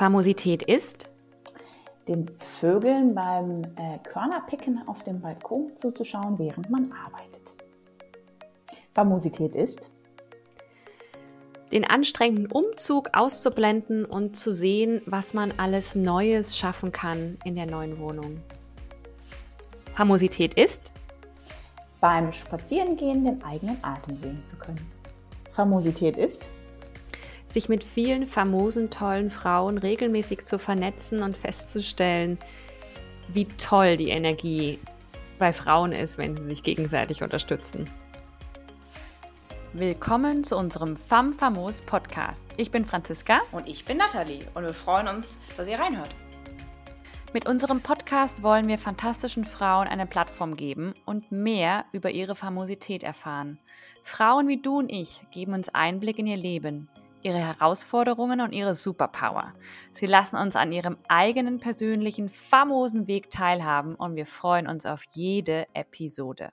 Famosität ist den Vögeln beim äh, Körnerpicken auf dem Balkon zuzuschauen, während man arbeitet. Famosität ist den anstrengenden Umzug auszublenden und zu sehen, was man alles Neues schaffen kann in der neuen Wohnung. Famosität ist beim Spazierengehen den eigenen Atem sehen zu können. Famosität ist sich mit vielen famosen, tollen Frauen regelmäßig zu vernetzen und festzustellen, wie toll die Energie bei Frauen ist, wenn sie sich gegenseitig unterstützen. Willkommen zu unserem Femme Famos Podcast. Ich bin Franziska und ich bin Nathalie und wir freuen uns, dass ihr reinhört. Mit unserem Podcast wollen wir fantastischen Frauen eine Plattform geben und mehr über ihre Famosität erfahren. Frauen wie du und ich geben uns Einblick in ihr Leben, ihre Herausforderungen und ihre Superpower. Sie lassen uns an ihrem eigenen persönlichen, famosen Weg teilhaben und wir freuen uns auf jede Episode.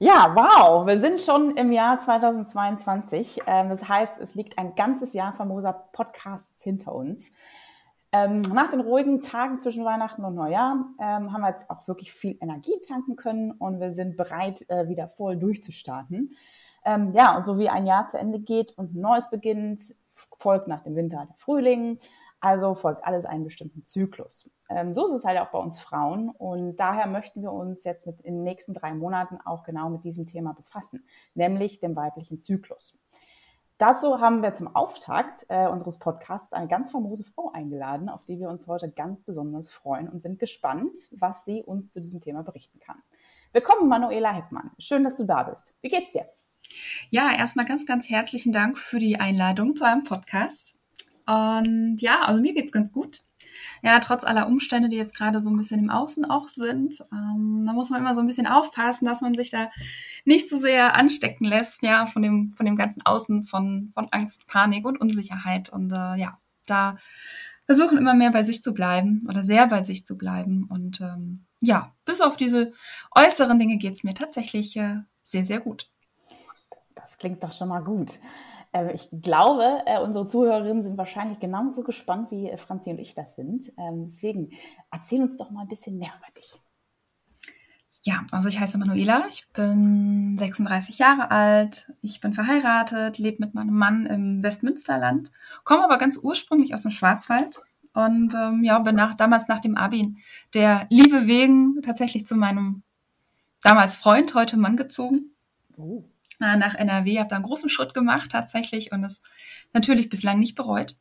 Ja, wow, wir sind schon im Jahr 2022. Ähm, das heißt, es liegt ein ganzes Jahr famoser Podcasts hinter uns. Ähm, nach den ruhigen Tagen zwischen Weihnachten und Neujahr ähm, haben wir jetzt auch wirklich viel Energie tanken können und wir sind bereit, äh, wieder voll durchzustarten. Ähm, ja, und so wie ein Jahr zu Ende geht und ein neues beginnt, folgt nach dem Winter der Frühling. Also folgt alles einem bestimmten Zyklus. Ähm, so ist es halt auch bei uns Frauen. Und daher möchten wir uns jetzt mit in den nächsten drei Monaten auch genau mit diesem Thema befassen, nämlich dem weiblichen Zyklus. Dazu haben wir zum Auftakt äh, unseres Podcasts eine ganz famose Frau eingeladen, auf die wir uns heute ganz besonders freuen und sind gespannt, was sie uns zu diesem Thema berichten kann. Willkommen, Manuela Heckmann. Schön, dass du da bist. Wie geht's dir? Ja, erstmal ganz, ganz herzlichen Dank für die Einladung zu einem Podcast. Und ja, also mir geht's ganz gut. Ja, trotz aller Umstände, die jetzt gerade so ein bisschen im Außen auch sind, ähm, da muss man immer so ein bisschen aufpassen, dass man sich da nicht so sehr anstecken lässt, ja, von dem, von dem ganzen Außen, von, von Angst, Panik und Unsicherheit. Und äh, ja, da versuchen immer mehr bei sich zu bleiben oder sehr bei sich zu bleiben. Und ähm, ja, bis auf diese äußeren Dinge geht's mir tatsächlich äh, sehr, sehr gut. Das klingt doch schon mal gut. Ähm, ich glaube, äh, unsere Zuhörerinnen sind wahrscheinlich genauso gespannt, wie äh, Franzi und ich das sind. Ähm, deswegen erzähl uns doch mal ein bisschen mehr über dich. Ja, also ich heiße Manuela, ich bin 36 Jahre alt, ich bin verheiratet, lebe mit meinem Mann im Westmünsterland, komme aber ganz ursprünglich aus dem Schwarzwald und ähm, ja, bin nach, damals nach dem Abi der Liebe wegen tatsächlich zu meinem damals Freund, heute Mann gezogen. Oh nach NRW, habe da einen großen Schritt gemacht tatsächlich und es natürlich bislang nicht bereut.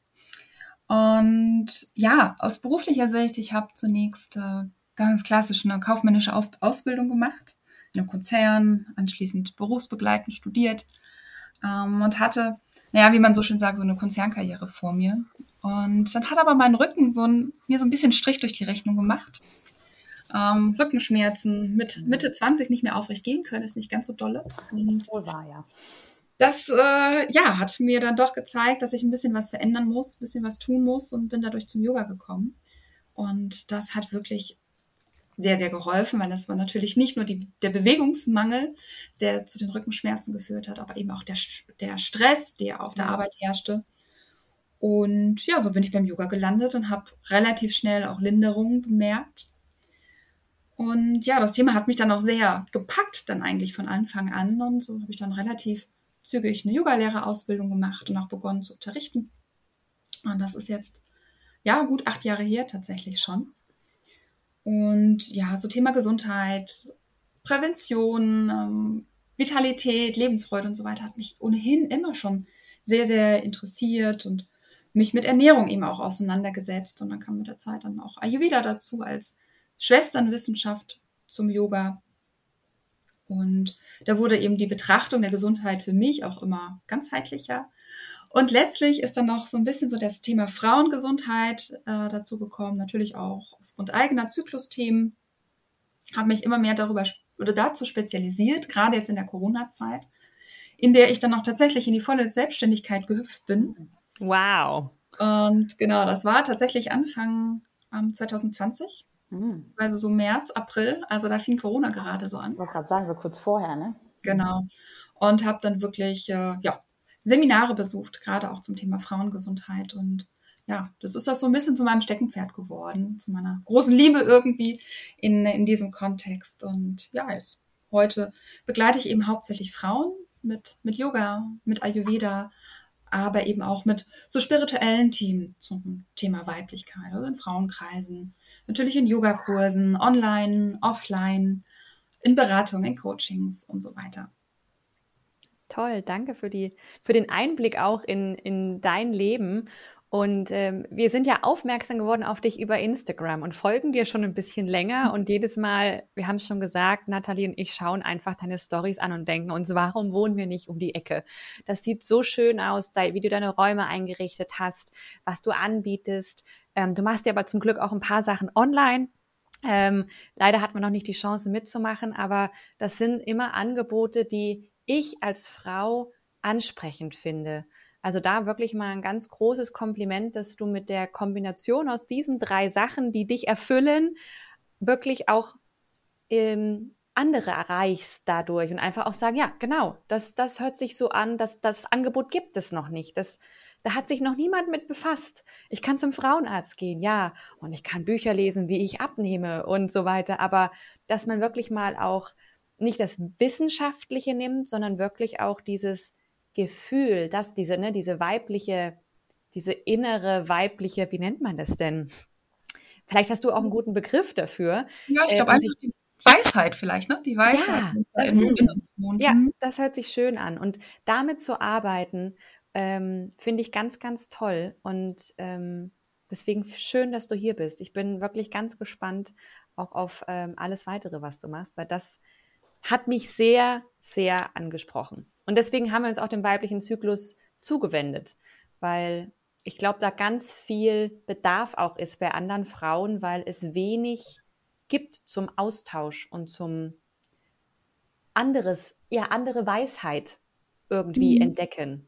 Und ja, aus beruflicher Sicht, ich habe zunächst äh, ganz klassisch eine kaufmännische Auf Ausbildung gemacht, in einem Konzern, anschließend berufsbegleitend studiert ähm, und hatte, naja, wie man so schön sagt, so eine Konzernkarriere vor mir. Und dann hat aber mein Rücken so ein, mir so ein bisschen Strich durch die Rechnung gemacht ähm, Rückenschmerzen, mit Mitte 20 nicht mehr aufrecht gehen können, ist nicht ganz so dolle. Und das wohl wahr, ja. Das äh, ja, hat mir dann doch gezeigt, dass ich ein bisschen was verändern muss, ein bisschen was tun muss und bin dadurch zum Yoga gekommen. Und das hat wirklich sehr, sehr geholfen, weil das war natürlich nicht nur die, der Bewegungsmangel, der zu den Rückenschmerzen geführt hat, aber eben auch der, der Stress, der auf der ja. Arbeit herrschte. Und ja, so bin ich beim Yoga gelandet und habe relativ schnell auch Linderungen bemerkt. Und ja, das Thema hat mich dann auch sehr gepackt, dann eigentlich von Anfang an. Und so habe ich dann relativ zügig eine Yogalehrerausbildung gemacht und auch begonnen zu unterrichten. Und das ist jetzt, ja, gut acht Jahre her tatsächlich schon. Und ja, so Thema Gesundheit, Prävention, ähm, Vitalität, Lebensfreude und so weiter hat mich ohnehin immer schon sehr, sehr interessiert und mich mit Ernährung eben auch auseinandergesetzt. Und dann kam mit der Zeit dann auch Ayurveda dazu als Schwesternwissenschaft zum Yoga. Und da wurde eben die Betrachtung der Gesundheit für mich auch immer ganzheitlicher. Und letztlich ist dann noch so ein bisschen so das Thema Frauengesundheit äh, dazu gekommen, natürlich auch aufgrund eigener Zyklusthemen. Habe mich immer mehr darüber oder dazu spezialisiert, gerade jetzt in der Corona-Zeit, in der ich dann auch tatsächlich in die volle Selbstständigkeit gehüpft bin. Wow. Und genau, das war tatsächlich Anfang ähm, 2020. Mhm. Also so März, April, also da fing Corona gerade so an. Ich wollte gerade sagen, so kurz vorher, ne? Genau. Und habe dann wirklich äh, ja, Seminare besucht, gerade auch zum Thema Frauengesundheit und ja, das ist das so ein bisschen zu meinem Steckenpferd geworden, zu meiner großen Liebe irgendwie in, in diesem Kontext. Und ja, jetzt heute begleite ich eben hauptsächlich Frauen mit, mit Yoga, mit Ayurveda, aber eben auch mit so spirituellen Themen zum Thema Weiblichkeit, also in Frauenkreisen, natürlich in Yogakursen, online, offline, in Beratungen, in Coachings und so weiter. Toll, danke für, die, für den Einblick auch in, in dein Leben. Und ähm, wir sind ja aufmerksam geworden auf dich über Instagram und folgen dir schon ein bisschen länger. Und jedes Mal, wir haben es schon gesagt, Nathalie und ich schauen einfach deine Stories an und denken uns, warum wohnen wir nicht um die Ecke? Das sieht so schön aus, wie du deine Räume eingerichtet hast, was du anbietest. Ähm, du machst ja aber zum Glück auch ein paar Sachen online. Ähm, leider hat man noch nicht die Chance mitzumachen, aber das sind immer Angebote, die ich als Frau ansprechend finde. Also da wirklich mal ein ganz großes Kompliment, dass du mit der Kombination aus diesen drei Sachen, die dich erfüllen, wirklich auch ähm, andere erreichst dadurch und einfach auch sagen, ja, genau, das, das hört sich so an, dass das Angebot gibt es noch nicht. Das, da hat sich noch niemand mit befasst. Ich kann zum Frauenarzt gehen, ja, und ich kann Bücher lesen, wie ich abnehme und so weiter. Aber dass man wirklich mal auch nicht das Wissenschaftliche nimmt, sondern wirklich auch dieses Gefühl, dass diese, ne, diese weibliche, diese innere weibliche, wie nennt man das denn? Vielleicht hast du auch einen guten Begriff dafür. Ja, ich glaube äh, einfach die Weisheit vielleicht, ne? Die Weisheit. Ja, in, in wohnt. ja, mhm. das hört sich schön an. Und damit zu arbeiten, ähm, finde ich ganz, ganz toll. Und ähm, deswegen schön, dass du hier bist. Ich bin wirklich ganz gespannt auch auf ähm, alles weitere, was du machst, weil das hat mich sehr, sehr angesprochen. Und deswegen haben wir uns auch dem weiblichen Zyklus zugewendet, weil ich glaube, da ganz viel Bedarf auch ist bei anderen Frauen, weil es wenig gibt zum Austausch und zum anderes, ja, andere Weisheit irgendwie mhm. entdecken.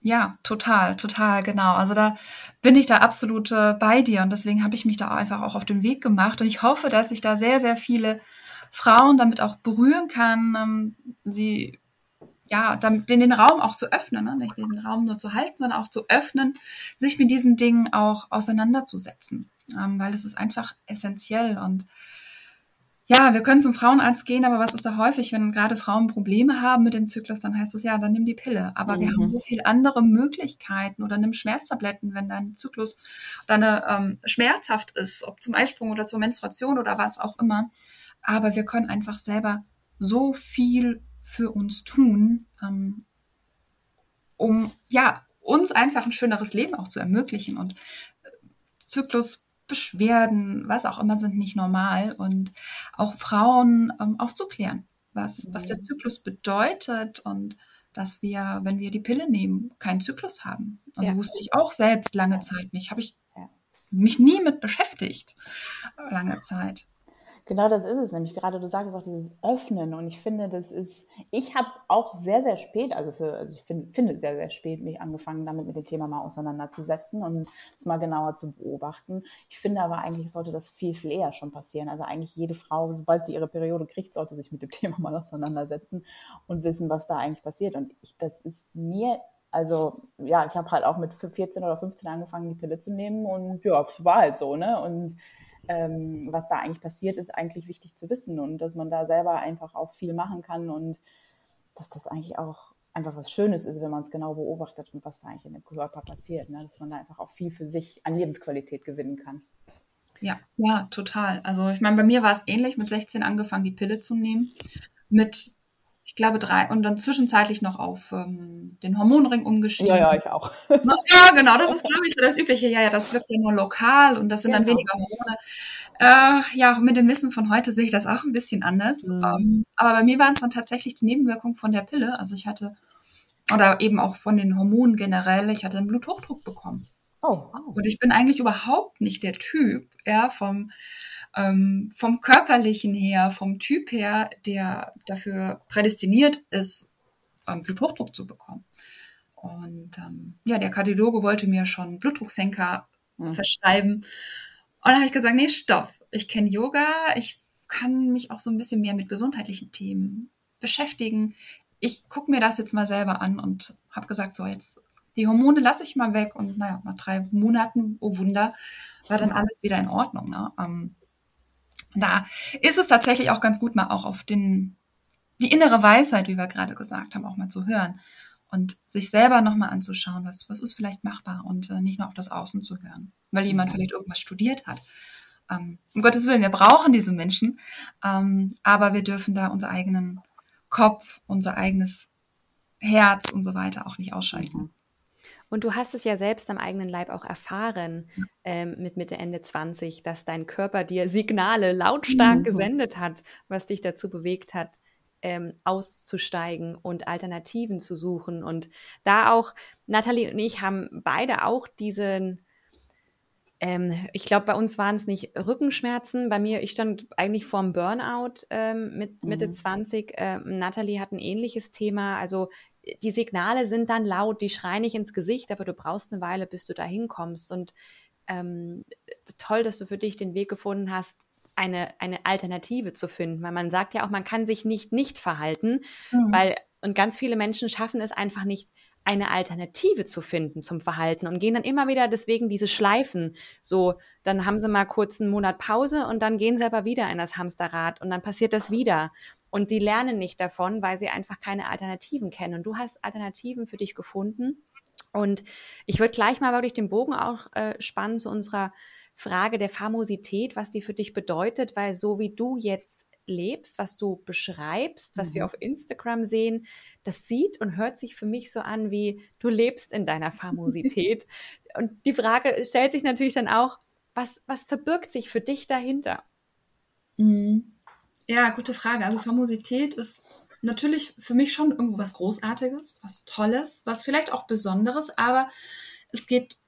Ja, total, total, genau. Also da bin ich da absolut äh, bei dir und deswegen habe ich mich da einfach auch auf den Weg gemacht und ich hoffe, dass ich da sehr, sehr viele Frauen damit auch berühren kann, ähm, sie ja, damit den, den Raum auch zu öffnen, ne? nicht den Raum nur zu halten, sondern auch zu öffnen, sich mit diesen Dingen auch auseinanderzusetzen, ähm, weil es ist einfach essentiell und ja, wir können zum Frauenarzt gehen, aber was ist da häufig, wenn gerade Frauen Probleme haben mit dem Zyklus, dann heißt es ja, dann nimm die Pille. Aber mhm. wir haben mhm. so viele andere Möglichkeiten oder nimm Schmerztabletten, wenn dein Zyklus deine ähm, schmerzhaft ist, ob zum Eisprung oder zur Menstruation oder was auch immer aber wir können einfach selber so viel für uns tun, ähm, um ja uns einfach ein schöneres Leben auch zu ermöglichen und äh, Zyklusbeschwerden, was auch immer, sind nicht normal und auch Frauen ähm, aufzuklären, was, was der mhm. Zyklus bedeutet und dass wir, wenn wir die Pille nehmen, keinen Zyklus haben. Also ja. wusste ich auch selbst lange Zeit nicht, habe ich mich nie mit beschäftigt, lange Zeit. Genau das ist es nämlich. Gerade du sagst auch dieses Öffnen. Und ich finde, das ist, ich habe auch sehr, sehr spät, also, für, also ich find, finde sehr, sehr spät, mich angefangen, damit mit dem Thema mal auseinanderzusetzen und es mal genauer zu beobachten. Ich finde aber eigentlich sollte das viel, viel eher schon passieren. Also eigentlich jede Frau, sobald sie ihre Periode kriegt, sollte sich mit dem Thema mal auseinandersetzen und wissen, was da eigentlich passiert. Und ich, das ist mir also ja, ich habe halt auch mit 14 oder 15 angefangen, die Pille zu nehmen und ja, war halt so, ne? Und ähm, was da eigentlich passiert, ist eigentlich wichtig zu wissen und dass man da selber einfach auch viel machen kann und dass das eigentlich auch einfach was Schönes ist, wenn man es genau beobachtet und was da eigentlich in dem Körper passiert, ne? dass man da einfach auch viel für sich an Lebensqualität gewinnen kann. Ja, ja, total. Also ich meine, bei mir war es ähnlich, mit 16 angefangen, die Pille zu nehmen. Mit glaube drei und dann zwischenzeitlich noch auf ähm, den Hormonring umgestiegen. Ja, ja, ich auch. ja, genau, das ist glaube ich so das Übliche. Ja, ja, das wirkt ja nur lokal und das sind genau. dann weniger Hormone. Äh, ja, mit dem Wissen von heute sehe ich das auch ein bisschen anders. Mhm. Ähm, aber bei mir waren es dann tatsächlich die Nebenwirkungen von der Pille. Also ich hatte oder eben auch von den Hormonen generell. Ich hatte einen Bluthochdruck bekommen. Oh, oh. Und ich bin eigentlich überhaupt nicht der Typ, ja, vom ähm, vom körperlichen her, vom Typ her, der dafür prädestiniert ist, ähm, Bluthochdruck zu bekommen. Und ähm, ja, der Kardiologe wollte mir schon Blutdrucksenker mhm. verschreiben. Und dann habe ich gesagt, nee, stopp. Ich kenne Yoga, ich kann mich auch so ein bisschen mehr mit gesundheitlichen Themen beschäftigen. Ich gucke mir das jetzt mal selber an und habe gesagt, so jetzt die Hormone lasse ich mal weg und naja, nach drei Monaten, oh Wunder, war dann alles wieder in Ordnung. Ne? Ähm, da ist es tatsächlich auch ganz gut, mal auch auf den, die innere Weisheit, wie wir gerade gesagt haben, auch mal zu hören und sich selber nochmal anzuschauen, was, was ist vielleicht machbar und äh, nicht nur auf das Außen zu hören, weil jemand vielleicht irgendwas studiert hat. Ähm, um Gottes Willen, wir brauchen diese Menschen, ähm, aber wir dürfen da unseren eigenen Kopf, unser eigenes Herz und so weiter auch nicht ausschalten. Und du hast es ja selbst am eigenen Leib auch erfahren ähm, mit Mitte, Ende 20, dass dein Körper dir Signale lautstark mhm. gesendet hat, was dich dazu bewegt hat, ähm, auszusteigen und Alternativen zu suchen. Und da auch, Nathalie und ich haben beide auch diesen, ähm, ich glaube, bei uns waren es nicht Rückenschmerzen. Bei mir, ich stand eigentlich vorm Burnout ähm, mit Mitte mhm. 20. Ähm, Nathalie hat ein ähnliches Thema. Also die Signale sind dann laut, die schreien nicht ins Gesicht, aber du brauchst eine Weile, bis du da hinkommst. Und ähm, toll, dass du für dich den Weg gefunden hast, eine, eine Alternative zu finden. Weil man sagt ja auch, man kann sich nicht nicht verhalten, mhm. weil, und ganz viele Menschen schaffen es einfach nicht, eine Alternative zu finden zum Verhalten und gehen dann immer wieder deswegen diese Schleifen. So, dann haben sie mal kurz einen Monat Pause und dann gehen sie aber wieder in das Hamsterrad und dann passiert das wieder. Und die lernen nicht davon, weil sie einfach keine Alternativen kennen. Und du hast Alternativen für dich gefunden. Und ich würde gleich mal wirklich den Bogen auch äh, spannen zu unserer Frage der Famosität, was die für dich bedeutet, weil so wie du jetzt lebst, was du beschreibst, was mhm. wir auf Instagram sehen, das sieht und hört sich für mich so an, wie du lebst in deiner Famosität. und die Frage stellt sich natürlich dann auch, was, was verbirgt sich für dich dahinter? Mhm. Ja, gute Frage. Also Famosität ist natürlich für mich schon irgendwo was Großartiges, was Tolles, was vielleicht auch Besonderes, aber es geht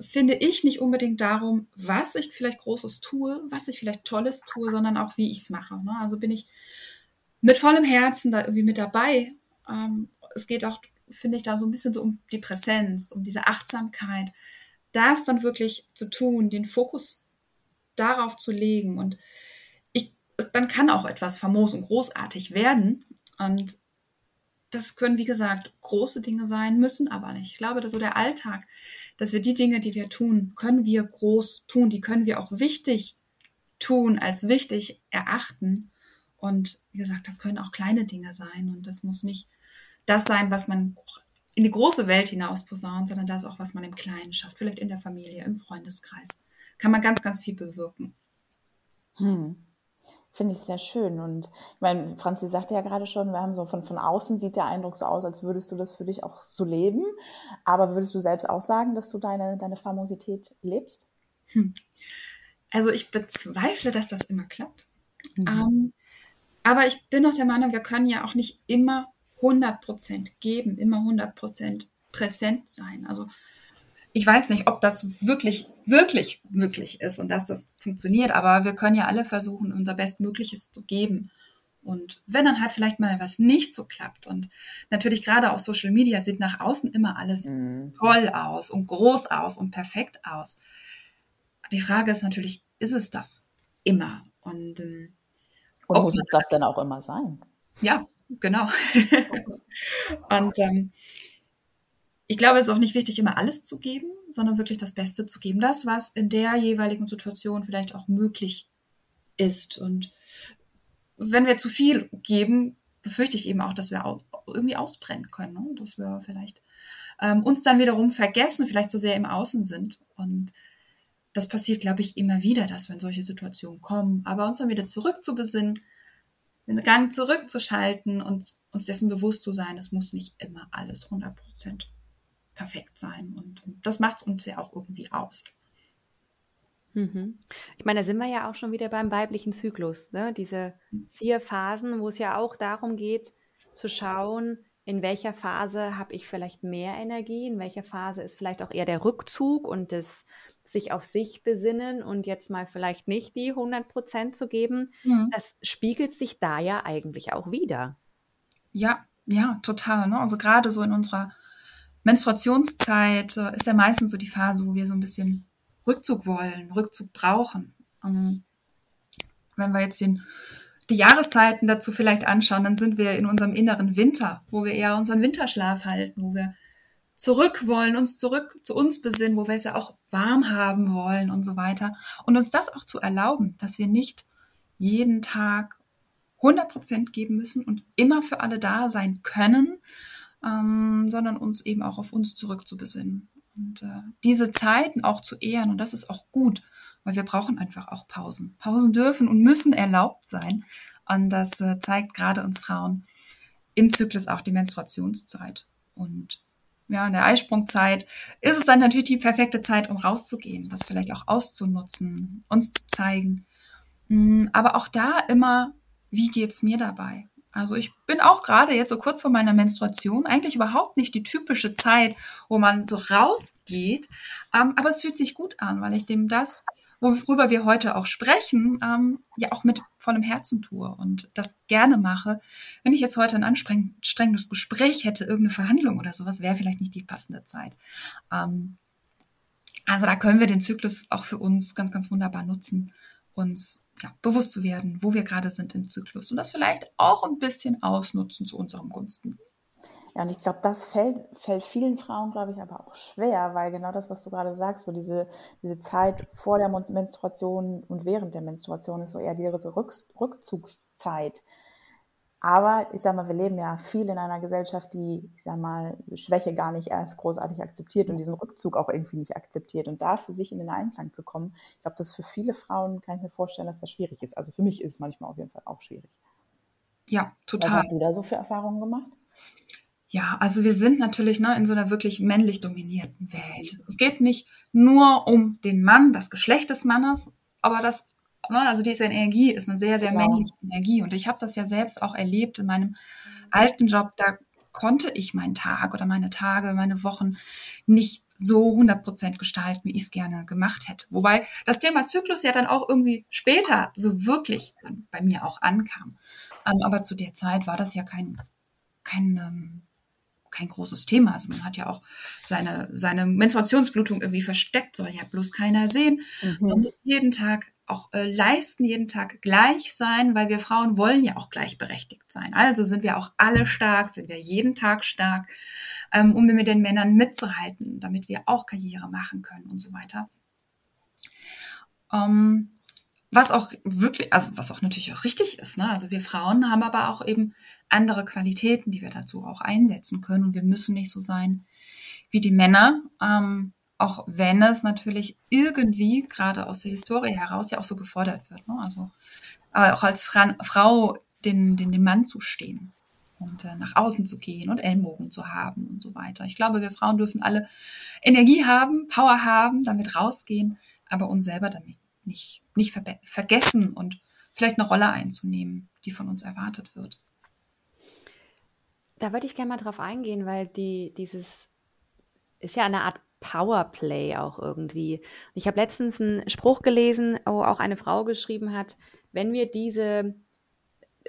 finde ich nicht unbedingt darum, was ich vielleicht Großes tue, was ich vielleicht Tolles tue, sondern auch, wie ich es mache. Ne? Also bin ich mit vollem Herzen da irgendwie mit dabei. Ähm, es geht auch, finde ich, da so ein bisschen so um die Präsenz, um diese Achtsamkeit, das dann wirklich zu tun, den Fokus darauf zu legen. Und dann kann auch etwas famos und großartig werden. Und das können, wie gesagt, große Dinge sein, müssen aber nicht. Ich glaube, dass so der Alltag, dass wir die Dinge, die wir tun, können wir groß tun, die können wir auch wichtig tun, als wichtig erachten. Und wie gesagt, das können auch kleine Dinge sein und das muss nicht das sein, was man in die große Welt hinaus posaunt, sondern das auch, was man im Kleinen schafft, vielleicht in der Familie, im Freundeskreis. Kann man ganz, ganz viel bewirken. Hm. Finde ich sehr schön. Und ich meine, Franzi sagte ja gerade schon, wir haben so von, von außen sieht der Eindruck so aus, als würdest du das für dich auch so leben. Aber würdest du selbst auch sagen, dass du deine, deine Famosität lebst? Hm. Also ich bezweifle, dass das immer klappt. Mhm. Ähm, aber ich bin auch der Meinung, wir können ja auch nicht immer 100% geben, immer 100% präsent sein. Also ich weiß nicht, ob das wirklich, wirklich möglich ist und dass das funktioniert, aber wir können ja alle versuchen, unser Bestmögliches zu geben. Und wenn dann halt vielleicht mal was nicht so klappt und natürlich gerade auf Social Media sieht nach außen immer alles mhm. toll aus und groß aus und perfekt aus. Die Frage ist natürlich, ist es das immer? Und, ähm, und muss es das denn auch immer sein? Ja, genau. und ähm, ich glaube, es ist auch nicht wichtig, immer alles zu geben, sondern wirklich das Beste zu geben. Das, was in der jeweiligen Situation vielleicht auch möglich ist. Und wenn wir zu viel geben, befürchte ich eben auch, dass wir auch irgendwie ausbrennen können. Ne? Dass wir vielleicht ähm, uns dann wiederum vergessen, vielleicht zu sehr im Außen sind. Und das passiert, glaube ich, immer wieder, dass wir in solche Situationen kommen. Aber uns dann wieder zurück zu besinnen, den Gang zurückzuschalten und uns dessen bewusst zu sein, es muss nicht immer alles 100 Prozent perfekt sein. Und das macht uns ja auch irgendwie aus. Mhm. Ich meine, da sind wir ja auch schon wieder beim weiblichen Zyklus. Ne? Diese vier Phasen, wo es ja auch darum geht, zu schauen, in welcher Phase habe ich vielleicht mehr Energie, in welcher Phase ist vielleicht auch eher der Rückzug und das sich auf sich besinnen und jetzt mal vielleicht nicht die 100 Prozent zu geben. Mhm. Das spiegelt sich da ja eigentlich auch wieder. Ja, ja, total. Ne? Also gerade so in unserer Menstruationszeit äh, ist ja meistens so die Phase, wo wir so ein bisschen Rückzug wollen, Rückzug brauchen. Ähm, wenn wir jetzt den, die Jahreszeiten dazu vielleicht anschauen, dann sind wir in unserem inneren Winter, wo wir eher unseren Winterschlaf halten, wo wir zurück wollen, uns zurück zu uns besinnen, wo wir es ja auch warm haben wollen und so weiter. Und uns das auch zu erlauben, dass wir nicht jeden Tag 100 Prozent geben müssen und immer für alle da sein können, ähm, sondern uns eben auch auf uns zurück zu besinnen. Und äh, diese Zeiten auch zu ehren, und das ist auch gut, weil wir brauchen einfach auch Pausen. Pausen dürfen und müssen erlaubt sein. Und das äh, zeigt gerade uns Frauen im Zyklus auch die Menstruationszeit. Und ja, in der Eisprungzeit ist es dann natürlich die perfekte Zeit, um rauszugehen, das vielleicht auch auszunutzen, uns zu zeigen. Mm, aber auch da immer, wie geht's mir dabei? Also ich bin auch gerade jetzt so kurz vor meiner Menstruation eigentlich überhaupt nicht die typische Zeit, wo man so rausgeht. Ähm, aber es fühlt sich gut an, weil ich dem das, worüber wir heute auch sprechen, ähm, ja auch mit vollem Herzen tue und das gerne mache. Wenn ich jetzt heute ein anstrengendes Gespräch hätte, irgendeine Verhandlung oder sowas, wäre vielleicht nicht die passende Zeit. Ähm, also da können wir den Zyklus auch für uns ganz, ganz wunderbar nutzen, uns ja, bewusst zu werden, wo wir gerade sind im Zyklus und das vielleicht auch ein bisschen ausnutzen zu unserem Gunsten. Ja, und ich glaube, das fällt, fällt vielen Frauen, glaube ich, aber auch schwer, weil genau das, was du gerade sagst, so diese, diese Zeit vor der Menstruation und während der Menstruation ist so eher Rück, Rückzugszeit. Aber ich sag mal, wir leben ja viel in einer Gesellschaft, die, ich sag mal, Schwäche gar nicht erst großartig akzeptiert und diesen Rückzug auch irgendwie nicht akzeptiert. Und da für sich in den Einklang zu kommen, ich glaube, das für viele Frauen, kann ich mir vorstellen, dass das schwierig ist. Also für mich ist es manchmal auf jeden Fall auch schwierig. Ja, total. Was hast du da so für Erfahrungen gemacht? Ja, also wir sind natürlich ne, in so einer wirklich männlich dominierten Welt. Es geht nicht nur um den Mann, das Geschlecht des Mannes, aber das Ne? Also diese Energie ist eine sehr, sehr genau. männliche Energie. Und ich habe das ja selbst auch erlebt in meinem alten Job. Da konnte ich meinen Tag oder meine Tage, meine Wochen nicht so 100% gestalten, wie ich es gerne gemacht hätte. Wobei das Thema Zyklus ja dann auch irgendwie später so wirklich bei mir auch ankam. Ähm, aber zu der Zeit war das ja kein, kein, ähm, kein großes Thema. Also man hat ja auch seine, seine Menstruationsblutung irgendwie versteckt, soll ja bloß keiner sehen. Mhm. Man muss jeden Tag auch äh, leisten, jeden Tag gleich sein, weil wir Frauen wollen ja auch gleichberechtigt sein. Also sind wir auch alle stark, sind wir jeden Tag stark, ähm, um mit den Männern mitzuhalten, damit wir auch Karriere machen können und so weiter. Ähm, was auch wirklich, also was auch natürlich auch richtig ist. Ne? Also wir Frauen haben aber auch eben andere Qualitäten, die wir dazu auch einsetzen können. Und wir müssen nicht so sein wie die Männer. Ähm, auch wenn es natürlich irgendwie gerade aus der Historie heraus ja auch so gefordert wird. Ne? Also aber auch als Fra Frau den, den, dem Mann zu stehen und äh, nach außen zu gehen und Ellbogen zu haben und so weiter. Ich glaube, wir Frauen dürfen alle Energie haben, Power haben, damit rausgehen, aber uns selber damit nicht, nicht ver vergessen und vielleicht eine Rolle einzunehmen, die von uns erwartet wird. Da würde ich gerne mal drauf eingehen, weil die, dieses ist ja eine Art Powerplay auch irgendwie. Ich habe letztens einen Spruch gelesen, wo auch eine Frau geschrieben hat, wenn wir diese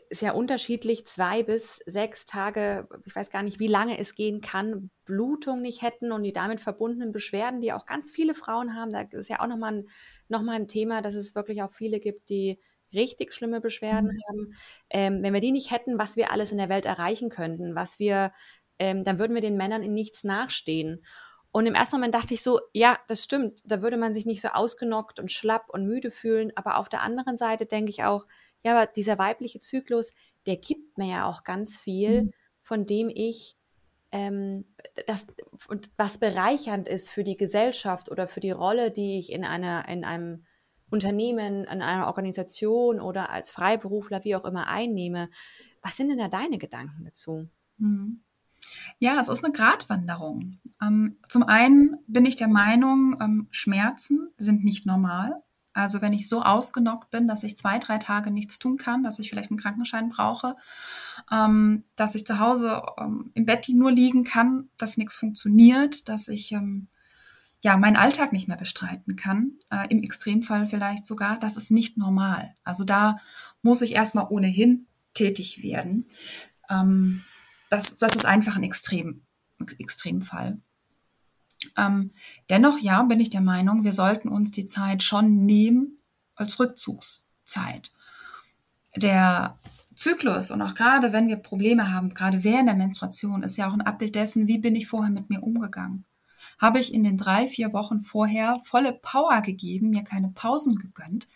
ist ja unterschiedlich, zwei bis sechs Tage, ich weiß gar nicht, wie lange es gehen kann, Blutung nicht hätten und die damit verbundenen Beschwerden, die auch ganz viele Frauen haben. Da ist ja auch nochmal ein, noch mal ein Thema, dass es wirklich auch viele gibt, die richtig schlimme Beschwerden mhm. haben. Ähm, wenn wir die nicht hätten, was wir alles in der Welt erreichen könnten, was wir, ähm, dann würden wir den Männern in nichts nachstehen. Und im ersten Moment dachte ich so, ja, das stimmt, da würde man sich nicht so ausgenockt und schlapp und müde fühlen. Aber auf der anderen Seite denke ich auch, ja, aber dieser weibliche Zyklus, der gibt mir ja auch ganz viel, mhm. von dem ich ähm, das, was bereichernd ist für die Gesellschaft oder für die Rolle, die ich in einer, in einem Unternehmen, in einer Organisation oder als Freiberufler, wie auch immer, einnehme. Was sind denn da deine Gedanken dazu? Mhm. Ja, es ist eine Gratwanderung. Ähm, zum einen bin ich der Meinung, ähm, Schmerzen sind nicht normal. Also wenn ich so ausgenockt bin, dass ich zwei, drei Tage nichts tun kann, dass ich vielleicht einen Krankenschein brauche, ähm, dass ich zu Hause ähm, im Bett nur liegen kann, dass nichts funktioniert, dass ich ähm, ja meinen Alltag nicht mehr bestreiten kann, äh, im Extremfall vielleicht sogar, das ist nicht normal. Also da muss ich erstmal ohnehin tätig werden. Ähm, das, das ist einfach ein Extrem, Extremfall. Ähm, dennoch, ja, bin ich der Meinung, wir sollten uns die Zeit schon nehmen als Rückzugszeit. Der Zyklus und auch gerade wenn wir Probleme haben, gerade während der Menstruation, ist ja auch ein Abbild dessen, wie bin ich vorher mit mir umgegangen. Habe ich in den drei, vier Wochen vorher volle Power gegeben, mir keine Pausen gegönnt,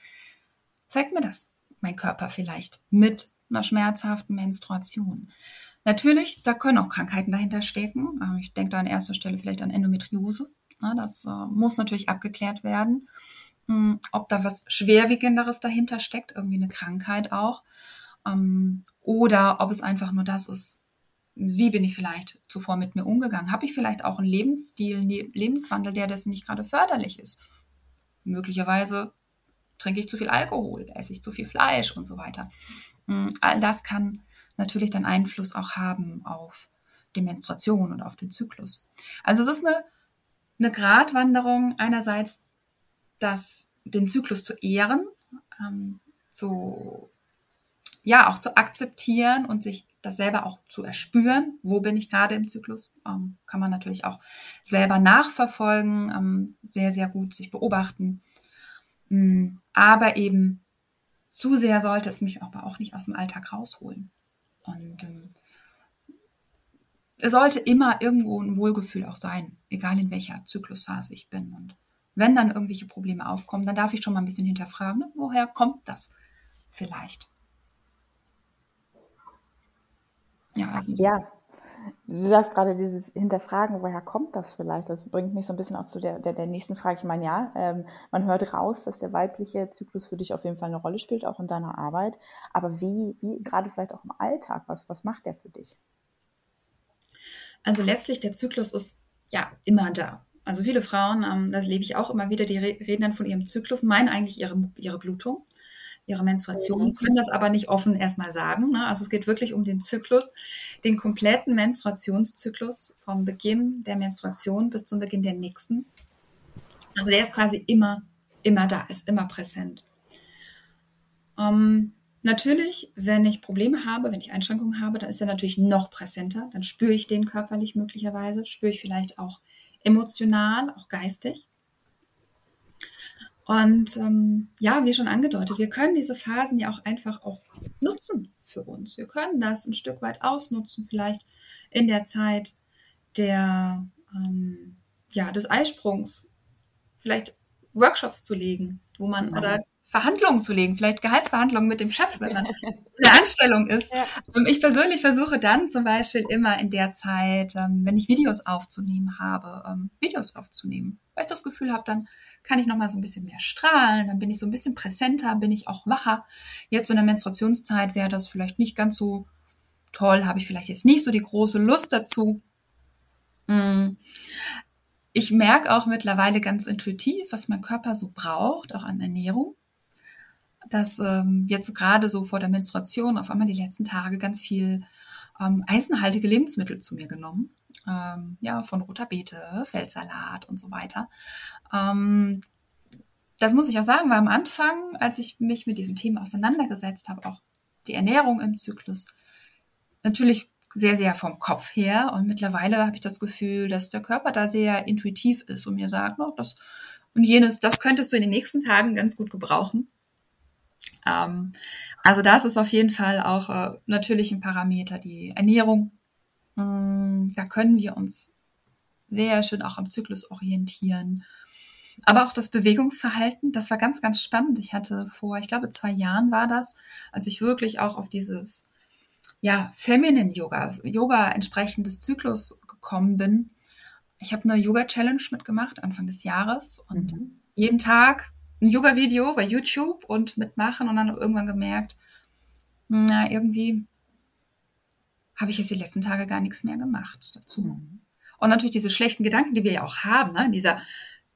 zeigt mir das mein Körper vielleicht mit einer schmerzhaften Menstruation. Natürlich, da können auch Krankheiten dahinter stecken. Ähm, ich denke da an erster Stelle vielleicht an Endometriose. Das äh, muss natürlich abgeklärt werden, hm, ob da was Schwerwiegenderes dahinter steckt, irgendwie eine Krankheit auch. Ähm, oder ob es einfach nur das ist, wie bin ich vielleicht zuvor mit mir umgegangen? Habe ich vielleicht auch einen Lebensstil, ne, Lebenswandel, der dessen nicht gerade förderlich ist? Möglicherweise trinke ich zu viel Alkohol, esse ich zu viel Fleisch und so weiter. Hm, all das kann natürlich dann Einfluss auch haben auf die Menstruation und auf den Zyklus. Also es ist eine, eine Gratwanderung einerseits, das, den Zyklus zu ehren, ähm, zu, ja, auch zu akzeptieren und sich das selber auch zu erspüren. Wo bin ich gerade im Zyklus? Ähm, kann man natürlich auch selber nachverfolgen, ähm, sehr, sehr gut sich beobachten. Mm, aber eben zu sehr sollte es mich aber auch nicht aus dem Alltag rausholen. Und ähm, es sollte immer irgendwo ein Wohlgefühl auch sein, egal in welcher Zyklusphase ich bin. Und wenn dann irgendwelche Probleme aufkommen, dann darf ich schon mal ein bisschen hinterfragen, ne? woher kommt das vielleicht? Ja, also ja, Du sagst gerade dieses Hinterfragen, woher kommt das vielleicht? Das bringt mich so ein bisschen auch zu der, der, der nächsten Frage. Ich meine, ja, ähm, man hört raus, dass der weibliche Zyklus für dich auf jeden Fall eine Rolle spielt, auch in deiner Arbeit. Aber wie, wie gerade vielleicht auch im Alltag, was, was macht der für dich? Also letztlich, der Zyklus ist ja immer da. Also viele Frauen, ähm, das lebe ich auch immer wieder, die reden dann von ihrem Zyklus, meinen eigentlich ihre, ihre Blutung ihre Menstruation, mhm. können das aber nicht offen erstmal sagen. Ne? Also es geht wirklich um den Zyklus, den kompletten Menstruationszyklus vom Beginn der Menstruation bis zum Beginn der nächsten. Also der ist quasi immer, immer da, ist immer präsent. Ähm, natürlich, wenn ich Probleme habe, wenn ich Einschränkungen habe, dann ist er natürlich noch präsenter. Dann spüre ich den körperlich möglicherweise, spüre ich vielleicht auch emotional, auch geistig. Und ähm, ja, wie schon angedeutet, wir können diese Phasen ja auch einfach auch nutzen für uns. Wir können das ein Stück weit ausnutzen, vielleicht in der Zeit der, ähm, ja, des Eisprungs, vielleicht Workshops zu legen, wo man, oder Verhandlungen zu legen, vielleicht Gehaltsverhandlungen mit dem Chef, wenn man in der Anstellung ist. Ja. Ähm, ich persönlich versuche dann zum Beispiel immer in der Zeit, ähm, wenn ich Videos aufzunehmen habe, ähm, Videos aufzunehmen, weil ich das Gefühl habe, dann kann ich noch mal so ein bisschen mehr strahlen, dann bin ich so ein bisschen präsenter, bin ich auch wacher. Jetzt in der Menstruationszeit wäre das vielleicht nicht ganz so toll, habe ich vielleicht jetzt nicht so die große Lust dazu. Mm. Ich merke auch mittlerweile ganz intuitiv, was mein Körper so braucht, auch an Ernährung. Dass ähm, jetzt gerade so vor der Menstruation auf einmal die letzten Tage ganz viel ähm, eisenhaltige Lebensmittel zu mir genommen. Ähm, ja, von roter Beete, Feldsalat und so weiter. Ähm, das muss ich auch sagen, weil am Anfang, als ich mich mit diesem Thema auseinandergesetzt habe, auch die Ernährung im Zyklus, natürlich sehr, sehr vom Kopf her. Und mittlerweile habe ich das Gefühl, dass der Körper da sehr intuitiv ist und mir sagt, no, das und jenes, das könntest du in den nächsten Tagen ganz gut gebrauchen. Ähm, also das ist auf jeden Fall auch äh, natürlich ein Parameter, die Ernährung. Ähm, da können wir uns sehr schön auch am Zyklus orientieren. Aber auch das Bewegungsverhalten, das war ganz, ganz spannend. Ich hatte vor, ich glaube, zwei Jahren war das, als ich wirklich auch auf dieses, ja, Feminine Yoga, Yoga entsprechend des Zyklus gekommen bin. Ich habe eine Yoga-Challenge mitgemacht, Anfang des Jahres. Und mhm. jeden Tag ein Yoga-Video bei YouTube und mitmachen und dann irgendwann gemerkt, na, irgendwie habe ich jetzt die letzten Tage gar nichts mehr gemacht dazu. Mhm. Und natürlich diese schlechten Gedanken, die wir ja auch haben, ne, in dieser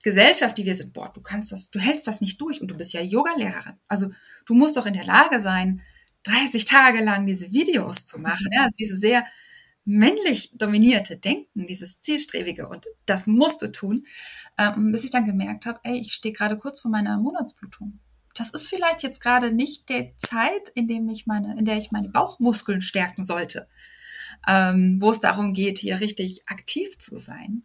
Gesellschaft, die wir sind, boah, du kannst das, du hältst das nicht durch und du bist ja Yogalehrerin. Also du musst doch in der Lage sein, 30 Tage lang diese Videos zu machen. Ja, also diese sehr männlich dominierte Denken, dieses zielstrebige und das musst du tun, ähm, bis ich dann gemerkt habe, ey, ich stehe gerade kurz vor meiner Monatsblutung. Das ist vielleicht jetzt gerade nicht der Zeit, in dem ich meine, in der ich meine Bauchmuskeln stärken sollte, ähm, wo es darum geht, hier richtig aktiv zu sein.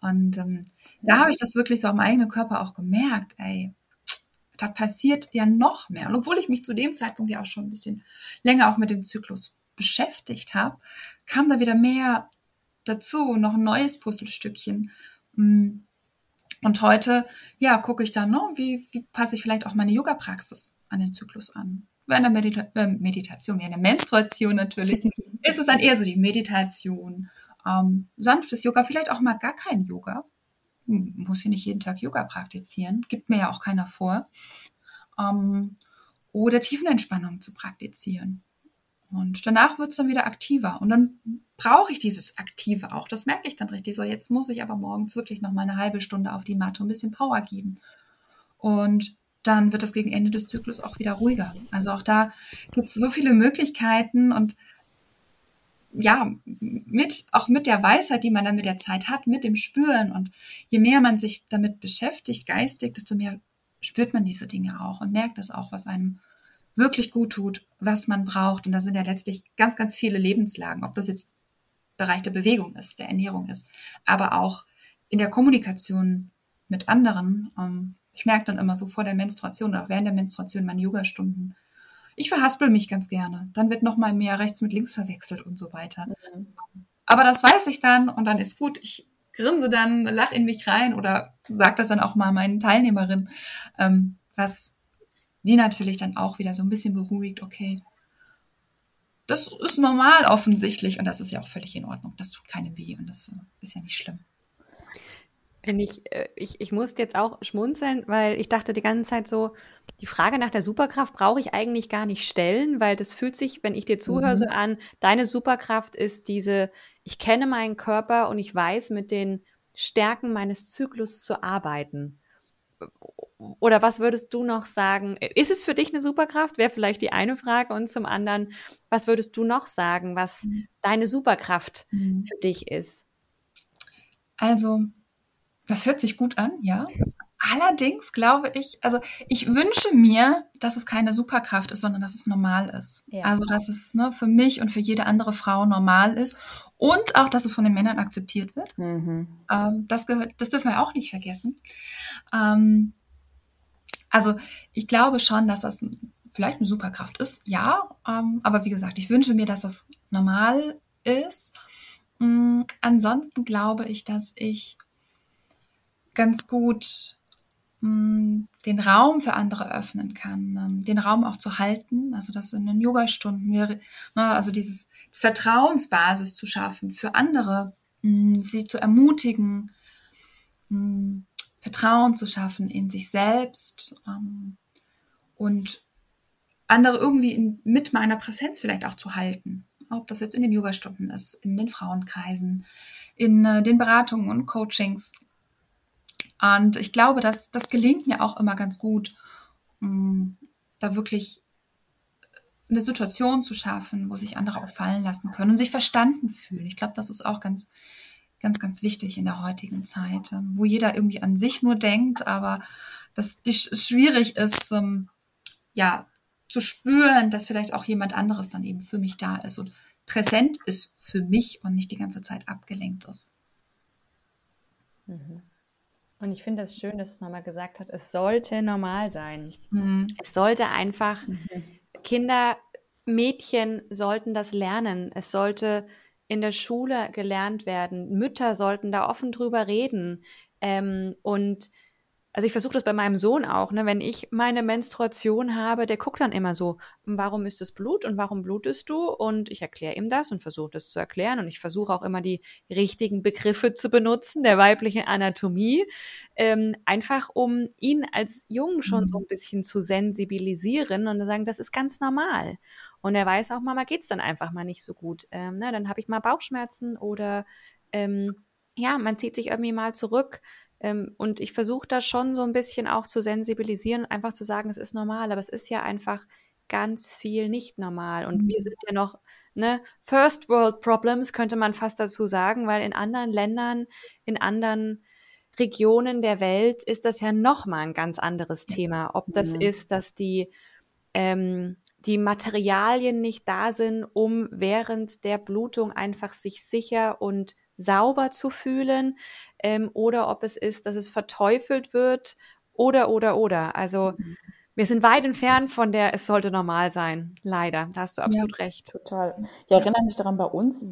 Und ähm, da habe ich das wirklich so am eigenen Körper auch gemerkt, ey, da passiert ja noch mehr. Und obwohl ich mich zu dem Zeitpunkt ja auch schon ein bisschen länger auch mit dem Zyklus beschäftigt habe, kam da wieder mehr dazu, noch ein neues Puzzlestückchen. Mm. Und heute, ja, gucke ich dann, ne, wie, wie passe ich vielleicht auch meine Yoga-Praxis an den Zyklus an. Während der Medita äh, Meditation, während der Menstruation natürlich, ist es dann eher so die Meditation, ähm, sanftes Yoga, vielleicht auch mal gar kein Yoga. Hm, muss hier nicht jeden Tag Yoga praktizieren, gibt mir ja auch keiner vor. Ähm, oder Tiefenentspannung zu praktizieren. Und danach wird es dann wieder aktiver. Und dann brauche ich dieses Aktive auch. Das merke ich dann richtig. So, jetzt muss ich aber morgens wirklich noch mal eine halbe Stunde auf die Matte und ein bisschen Power geben. Und dann wird das gegen Ende des Zyklus auch wieder ruhiger. Also auch da gibt es so viele Möglichkeiten und ja, mit, auch mit der Weisheit, die man dann mit der Zeit hat, mit dem Spüren und je mehr man sich damit beschäftigt, geistig, desto mehr spürt man diese Dinge auch und merkt das auch, was einem wirklich gut tut, was man braucht. Und da sind ja letztlich ganz, ganz viele Lebenslagen, ob das jetzt Bereich der Bewegung ist, der Ernährung ist, aber auch in der Kommunikation mit anderen. Ähm, ich merke dann immer so vor der Menstruation oder auch während der Menstruation meine Yoga-Stunden, ich verhaspel mich ganz gerne. Dann wird noch mal mehr rechts mit links verwechselt und so weiter. Mhm. Aber das weiß ich dann und dann ist gut. Ich grinse dann, lach in mich rein oder sag das dann auch mal meinen Teilnehmerinnen, ähm, was die natürlich dann auch wieder so ein bisschen beruhigt. Okay, das ist normal offensichtlich und das ist ja auch völlig in Ordnung. Das tut keinem weh und das äh, ist ja nicht schlimm. Wenn ich, äh, ich, ich musste jetzt auch schmunzeln, weil ich dachte die ganze Zeit so, die Frage nach der Superkraft brauche ich eigentlich gar nicht stellen, weil das fühlt sich, wenn ich dir zuhöre, mhm. so an, deine Superkraft ist diese, ich kenne meinen Körper und ich weiß, mit den Stärken meines Zyklus zu arbeiten. Oder was würdest du noch sagen? Ist es für dich eine Superkraft? Wäre vielleicht die eine Frage. Und zum anderen, was würdest du noch sagen, was mhm. deine Superkraft mhm. für dich ist? Also, das hört sich gut an, ja. Allerdings glaube ich, also ich wünsche mir, dass es keine Superkraft ist, sondern dass es normal ist. Ja. Also dass es ne, für mich und für jede andere Frau normal ist und auch, dass es von den Männern akzeptiert wird. Mhm. Ähm, das gehört, das dürfen wir auch nicht vergessen. Ähm, also ich glaube schon, dass das vielleicht eine Superkraft ist, ja. Ähm, aber wie gesagt, ich wünsche mir, dass das normal ist. Ähm, ansonsten glaube ich, dass ich ganz gut mm, den Raum für andere öffnen kann, ähm, den Raum auch zu halten, also das in den Yogastunden ne, also dieses Vertrauensbasis zu schaffen für andere, mm, sie zu ermutigen, mm, Vertrauen zu schaffen in sich selbst ähm, und andere irgendwie mit meiner Präsenz vielleicht auch zu halten. Ob das jetzt in den Yogastunden ist, in den Frauenkreisen, in äh, den Beratungen und Coachings. Und ich glaube, dass das gelingt mir auch immer ganz gut, mm, da wirklich eine Situation zu schaffen, wo sich andere auch fallen lassen können und sich verstanden fühlen. Ich glaube, das ist auch ganz, ganz, ganz wichtig in der heutigen Zeit, ähm, wo jeder irgendwie an sich nur denkt, aber dass es schwierig ist, ähm, ja, zu spüren, dass vielleicht auch jemand anderes dann eben für mich da ist und präsent ist für mich und nicht die ganze Zeit abgelenkt ist. Mhm. Und ich finde das schön, dass es nochmal gesagt hat, es sollte normal sein. Mhm. Es sollte einfach, mhm. Kinder, Mädchen sollten das lernen. Es sollte in der Schule gelernt werden. Mütter sollten da offen drüber reden. Ähm, und also ich versuche das bei meinem Sohn auch, ne? wenn ich meine Menstruation habe, der guckt dann immer so, warum ist das Blut und warum blutest du? Und ich erkläre ihm das und versuche das zu erklären und ich versuche auch immer die richtigen Begriffe zu benutzen, der weiblichen Anatomie, ähm, einfach um ihn als Jungen schon mhm. so ein bisschen zu sensibilisieren und zu sagen, das ist ganz normal. Und er weiß auch, Mama geht's dann einfach mal nicht so gut. Ähm, na, ne, dann habe ich mal Bauchschmerzen oder ähm, ja, man zieht sich irgendwie mal zurück. Ähm, und ich versuche da schon so ein bisschen auch zu sensibilisieren, einfach zu sagen, es ist normal, aber es ist ja einfach ganz viel nicht normal. Und wir mhm. sind ja noch, ne, First World Problems könnte man fast dazu sagen, weil in anderen Ländern, in anderen Regionen der Welt ist das ja nochmal ein ganz anderes Thema. Ob das ja. ist, dass die, ähm, die Materialien nicht da sind, um während der Blutung einfach sich sicher und sauber zu fühlen ähm, oder ob es ist, dass es verteufelt wird oder, oder, oder. Also mhm. Wir sind weit entfernt von der, es sollte normal sein. Leider, da hast du absolut ja, recht. Total. Ich erinnere mich daran, bei uns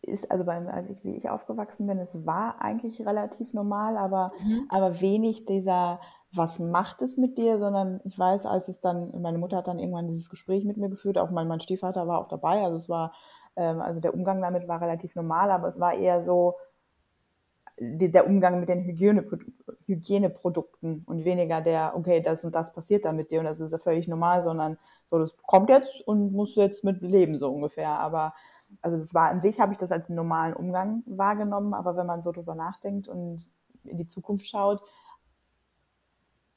ist, also beim, als ich, wie ich aufgewachsen bin, es war eigentlich relativ normal, aber, mhm. aber wenig dieser, was macht es mit dir, sondern ich weiß, als es dann, meine Mutter hat dann irgendwann dieses Gespräch mit mir geführt, auch mein, mein Stiefvater war auch dabei, also es war, also der Umgang damit war relativ normal, aber es war eher so, der Umgang mit den Hygiene, Hygieneprodukten und weniger der, okay, das und das passiert da mit dir und das ist ja völlig normal, sondern so, das kommt jetzt und musst du jetzt mit leben, so ungefähr. Aber also das war an sich, habe ich das als einen normalen Umgang wahrgenommen, aber wenn man so drüber nachdenkt und in die Zukunft schaut,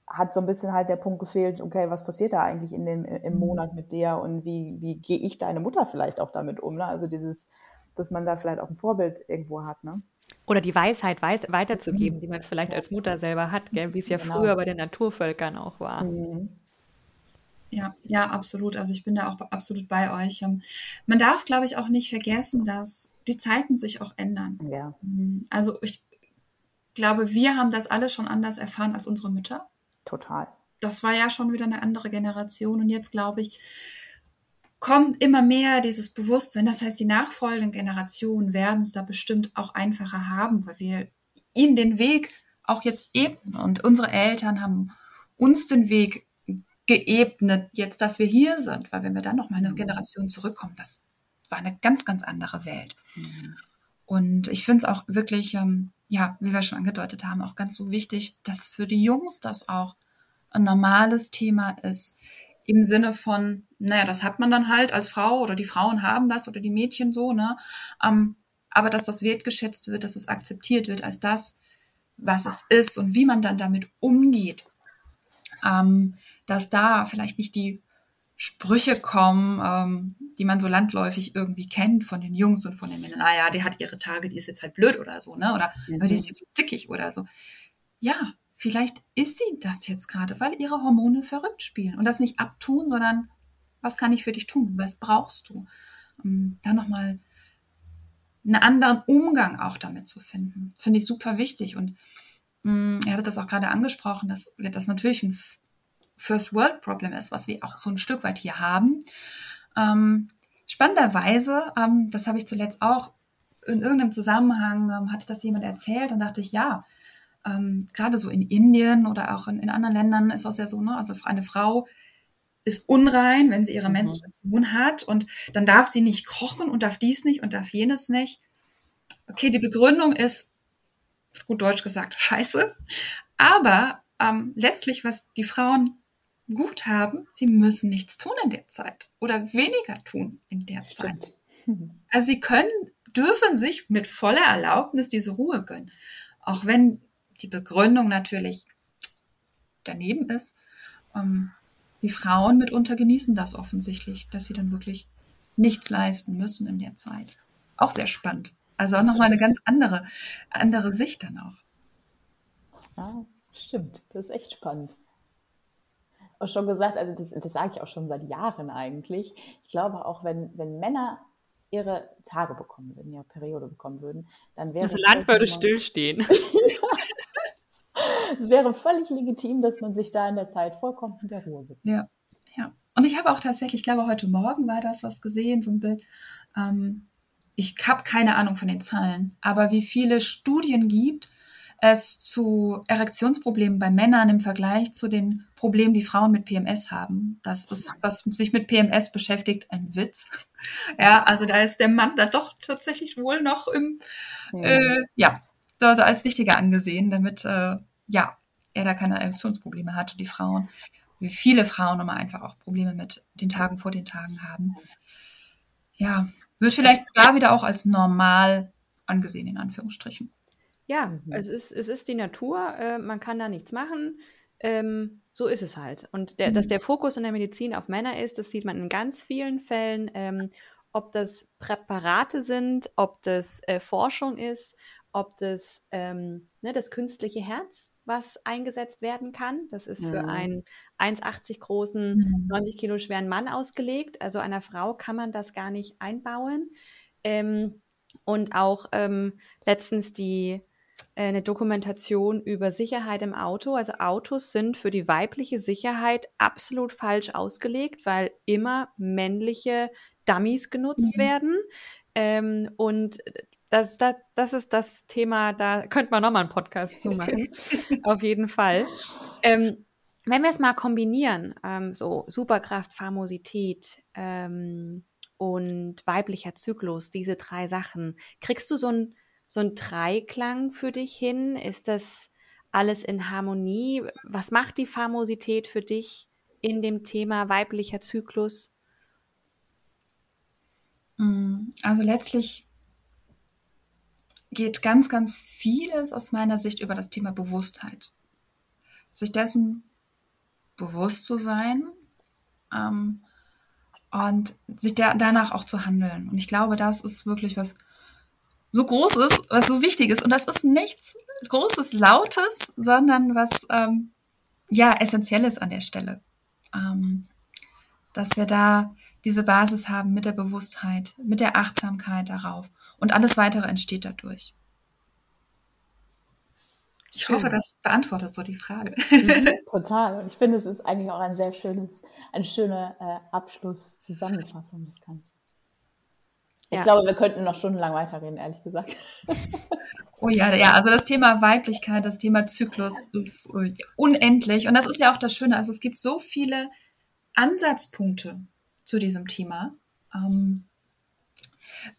hat so ein bisschen halt der Punkt gefehlt, okay, was passiert da eigentlich in dem, im mhm. Monat mit dir und wie, wie gehe ich deine Mutter vielleicht auch damit um? Ne? Also dieses, dass man da vielleicht auch ein Vorbild irgendwo hat, ne? Oder die Weisheit weiß, weiterzugeben, die man vielleicht als Mutter selber hat, gell? wie es ja genau. früher bei den Naturvölkern auch war. Mhm. Ja, ja, absolut. Also ich bin da auch absolut bei euch. Ähm, man darf, glaube ich, auch nicht vergessen, dass die Zeiten sich auch ändern. Ja. Mhm. Also ich glaube, wir haben das alle schon anders erfahren als unsere Mütter. Total. Das war ja schon wieder eine andere Generation. Und jetzt, glaube ich, kommt immer mehr dieses Bewusstsein. Das heißt, die nachfolgenden Generationen werden es da bestimmt auch einfacher haben, weil wir ihnen den Weg auch jetzt ebnen. Und unsere Eltern haben uns den Weg geebnet, jetzt, dass wir hier sind. Weil wenn wir dann noch mal eine mhm. Generation zurückkommen, das war eine ganz, ganz andere Welt. Mhm. Und ich finde es auch wirklich, ähm, ja, wie wir schon angedeutet haben, auch ganz so wichtig, dass für die Jungs das auch ein normales Thema ist, im Sinne von, naja, das hat man dann halt als Frau oder die Frauen haben das oder die Mädchen so, ne? Ähm, aber dass das wertgeschätzt wird, dass es akzeptiert wird als das, was es ist und wie man dann damit umgeht. Ähm, dass da vielleicht nicht die Sprüche kommen, ähm, die man so landläufig irgendwie kennt von den Jungs und von den Männern. Naja, die hat ihre Tage, die ist jetzt halt blöd oder so, ne? Oder mhm. die ist jetzt so zickig oder so. Ja, vielleicht ist sie das jetzt gerade, weil ihre Hormone verrückt spielen. Und das nicht abtun, sondern was kann ich für dich tun? Was brauchst du? Ähm, da nochmal einen anderen Umgang auch damit zu finden. Finde ich super wichtig. Und mh, mm, er hat das auch gerade angesprochen, dass das natürlich ein First World Problem ist, was wir auch so ein Stück weit hier haben. Ähm, spannenderweise, ähm, das habe ich zuletzt auch in irgendeinem Zusammenhang, ähm, hatte das jemand erzählt und dachte ich, ja, ähm, gerade so in Indien oder auch in, in, anderen Ländern ist das ja so, ne? Also eine Frau ist unrein, wenn sie ihre mhm. Menstruation hat und dann darf sie nicht kochen und darf dies nicht und darf jenes nicht. Okay, die Begründung ist, gut Deutsch gesagt, scheiße. Aber ähm, letztlich, was die Frauen gut haben, sie müssen nichts tun in der Zeit oder weniger tun in der Zeit. Also sie können, dürfen sich mit voller Erlaubnis diese Ruhe gönnen. Auch wenn die Begründung natürlich daneben ist. Ähm, die Frauen mitunter genießen das offensichtlich, dass sie dann wirklich nichts leisten müssen in der Zeit. Auch sehr spannend. Also auch nochmal eine ganz andere, andere Sicht dann auch. Ja, stimmt. Das ist echt spannend. Auch schon gesagt, also das, das sage ich auch schon seit Jahren eigentlich. Ich glaube auch, wenn, wenn Männer ihre Tage bekommen würden, ihre Periode bekommen würden, dann wäre das Land würde stillstehen. es wäre völlig legitim, dass man sich da in der Zeit vollkommen in der Ruhe gibt. Ja, ja. Und ich habe auch tatsächlich, ich glaube, heute Morgen war das was gesehen, so ein Bild. Ähm, ich habe keine Ahnung von den Zahlen, aber wie viele Studien gibt es zu Erektionsproblemen bei Männern im Vergleich zu den Problemen, die Frauen mit PMS haben. Das ist, was sich mit PMS beschäftigt, ein Witz. Ja, also da ist der Mann da doch tatsächlich wohl noch im, ja, äh, ja dort als wichtiger angesehen, damit äh, ja er da keine Erektionsprobleme hat und die Frauen, wie viele Frauen immer einfach auch Probleme mit den Tagen vor den Tagen haben. Ja, wird vielleicht da wieder auch als normal angesehen, in Anführungsstrichen. Ja, mhm. es, ist, es ist die Natur, äh, man kann da nichts machen. Ähm, so ist es halt. Und der, mhm. dass der Fokus in der Medizin auf Männer ist, das sieht man in ganz vielen Fällen. Ähm, ob das Präparate sind, ob das äh, Forschung ist, ob das ähm, ne, das künstliche Herz, was eingesetzt werden kann. Das ist für mhm. einen 1,80 großen, mhm. 90 Kilo schweren Mann ausgelegt. Also einer Frau kann man das gar nicht einbauen. Ähm, und auch ähm, letztens die eine Dokumentation über Sicherheit im Auto. Also Autos sind für die weibliche Sicherheit absolut falsch ausgelegt, weil immer männliche Dummies genutzt mhm. werden. Ähm, und das, das, das ist das Thema, da könnte man nochmal einen Podcast zu machen. Auf jeden Fall. Ähm, wenn wir es mal kombinieren, ähm, so Superkraft, Famosität ähm, und weiblicher Zyklus, diese drei Sachen, kriegst du so ein so ein Dreiklang für dich hin? Ist das alles in Harmonie? Was macht die Famosität für dich in dem Thema weiblicher Zyklus? Mm, also letztlich geht ganz, ganz vieles aus meiner Sicht über das Thema Bewusstheit. Sich dessen bewusst zu sein ähm, und sich der, danach auch zu handeln. Und ich glaube, das ist wirklich was so groß ist, was so wichtig ist. Und das ist nichts Großes, Lautes, sondern was ähm, ja essentielles an der Stelle. Ähm, dass wir da diese Basis haben mit der Bewusstheit, mit der Achtsamkeit darauf. Und alles weitere entsteht dadurch. Ich hoffe, das beantwortet so die Frage. Mhm, total. Und ich finde, es ist eigentlich auch ein sehr schönes, eine schöne äh, Abschlusszusammenfassung des Ganzen. Ich ja. glaube, wir könnten noch stundenlang weiterreden, ehrlich gesagt. Oh ja, ja, also das Thema Weiblichkeit, das Thema Zyklus ist unendlich. Und das ist ja auch das Schöne. Also es gibt so viele Ansatzpunkte zu diesem Thema, ähm,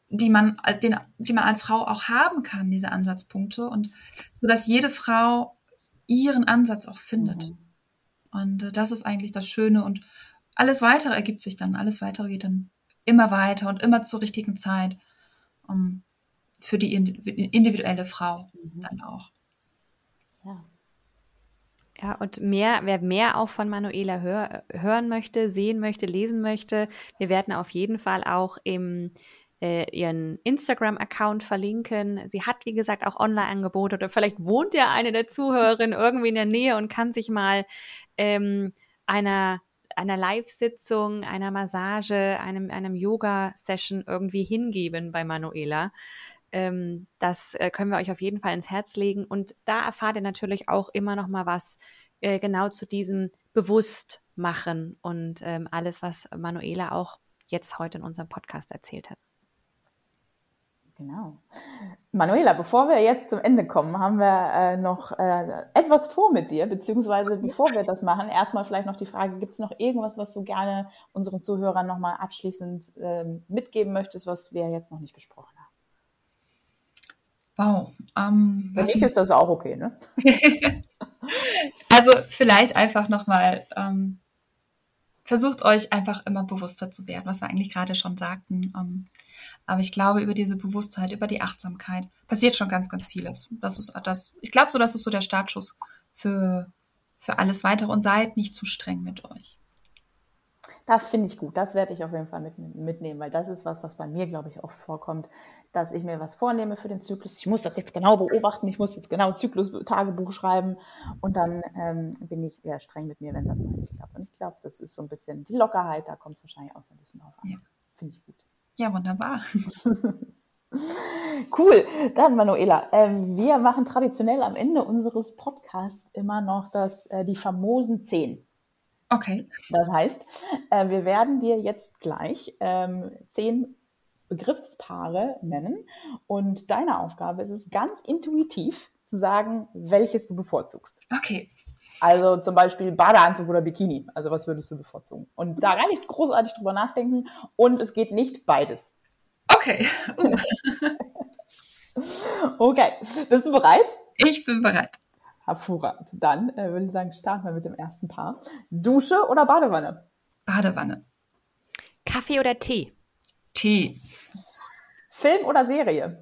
die, man, den, die man als Frau auch haben kann, diese Ansatzpunkte. Und so dass jede Frau ihren Ansatz auch findet. Mhm. Und äh, das ist eigentlich das Schöne. Und alles weitere ergibt sich dann. Alles weitere geht dann immer weiter und immer zur richtigen Zeit um, für die individuelle Frau mhm. dann auch. Ja. Ja, und mehr, wer mehr auch von Manuela hör, hören möchte, sehen möchte, lesen möchte, wir werden auf jeden Fall auch im äh, ihren Instagram-Account verlinken. Sie hat, wie gesagt, auch Online-Angebote oder vielleicht wohnt ja eine der Zuhörerinnen irgendwie in der Nähe und kann sich mal ähm, einer einer Live-Sitzung, einer Massage, einem, einem Yoga-Session irgendwie hingeben bei Manuela. Ähm, das äh, können wir euch auf jeden Fall ins Herz legen. Und da erfahrt ihr natürlich auch immer noch mal was äh, genau zu diesem Bewusstmachen und ähm, alles, was Manuela auch jetzt heute in unserem Podcast erzählt hat. Genau. Manuela, bevor wir jetzt zum Ende kommen, haben wir äh, noch äh, etwas vor mit dir, beziehungsweise bevor wir das machen, erstmal vielleicht noch die Frage, gibt es noch irgendwas, was du gerne unseren Zuhörern nochmal abschließend äh, mitgeben möchtest, was wir jetzt noch nicht besprochen haben? Wow. Ähm, Für mich ist das auch okay, ne? also vielleicht einfach nochmal, ähm, versucht euch einfach immer bewusster zu werden, was wir eigentlich gerade schon sagten. Ähm, aber ich glaube, über diese Bewusstheit, über die Achtsamkeit passiert schon ganz, ganz vieles. Das ist das, ich glaube so, das ist so der Startschuss für, für alles weitere und seid nicht zu streng mit euch. Das finde ich gut. Das werde ich auf jeden Fall mit, mitnehmen, weil das ist was, was bei mir, glaube ich, oft vorkommt, dass ich mir was vornehme für den Zyklus. Ich muss das jetzt genau beobachten. Ich muss jetzt genau Zyklus-Tagebuch schreiben. Und dann ähm, bin ich sehr streng mit mir, wenn das mal nicht klappt. Und ich glaube, das ist so ein bisschen die Lockerheit. Da kommt es wahrscheinlich auch so ein bisschen auf an. Ja. Finde ich gut. Ja, wunderbar. cool. Dann, Manuela, ähm, wir machen traditionell am Ende unseres Podcasts immer noch das, äh, die famosen zehn. Okay. Das heißt, äh, wir werden dir jetzt gleich ähm, zehn Begriffspaare nennen und deine Aufgabe ist es ganz intuitiv zu sagen, welches du bevorzugst. Okay. Also zum Beispiel Badeanzug oder Bikini. Also was würdest du bevorzugen? Und da gar nicht großartig drüber nachdenken. Und es geht nicht beides. Okay. Uh. okay. Bist du bereit? Ich bin bereit. Hervorragend. Dann äh, würde ich sagen, starten wir mit dem ersten Paar. Dusche oder Badewanne? Badewanne. Kaffee oder Tee? Tee. Film oder Serie?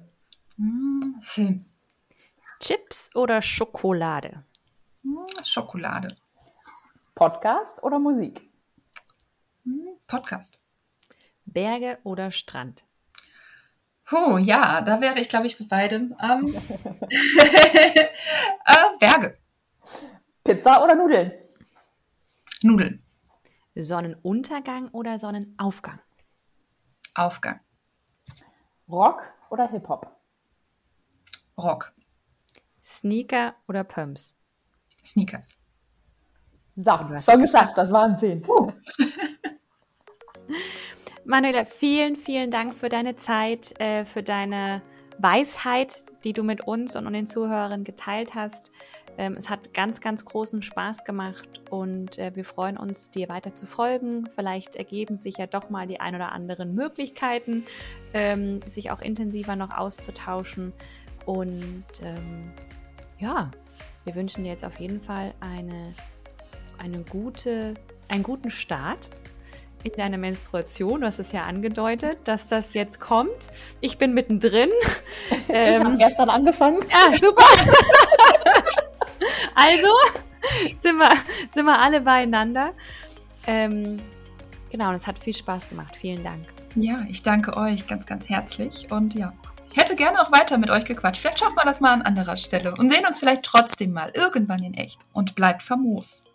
Mm, Film. Chips oder Schokolade? Schokolade. Podcast oder Musik? Hm, Podcast. Berge oder Strand? Oh, ja, da wäre ich, glaube ich, für beidem. Ähm, äh, Berge. Pizza oder Nudeln? Nudeln. Sonnenuntergang oder Sonnenaufgang? Aufgang. Rock oder Hip-Hop? Rock. Sneaker oder Pumps? Sneakers. So, schon geschafft, das waren zehn. Manuela, vielen, vielen Dank für deine Zeit, äh, für deine Weisheit, die du mit uns und den Zuhörern geteilt hast. Ähm, es hat ganz, ganz großen Spaß gemacht und äh, wir freuen uns, dir weiter zu folgen. Vielleicht ergeben sich ja doch mal die ein oder anderen Möglichkeiten, ähm, sich auch intensiver noch auszutauschen. Und ähm, ja, wir wünschen dir jetzt auf jeden Fall eine, eine gute, einen guten Start in deine Menstruation. Du hast es ja angedeutet, dass das jetzt kommt. Ich bin mittendrin. Ich ähm, habe gestern angefangen. Ah, super. also sind wir, sind wir alle beieinander. Ähm, genau, und es hat viel Spaß gemacht. Vielen Dank. Ja, ich danke euch ganz, ganz herzlich. Und ja, ich hätte gerne auch weiter mit euch gequatscht. Vielleicht schaffen wir das mal an anderer Stelle und sehen uns vielleicht trotzdem mal irgendwann in echt. Und bleibt famos.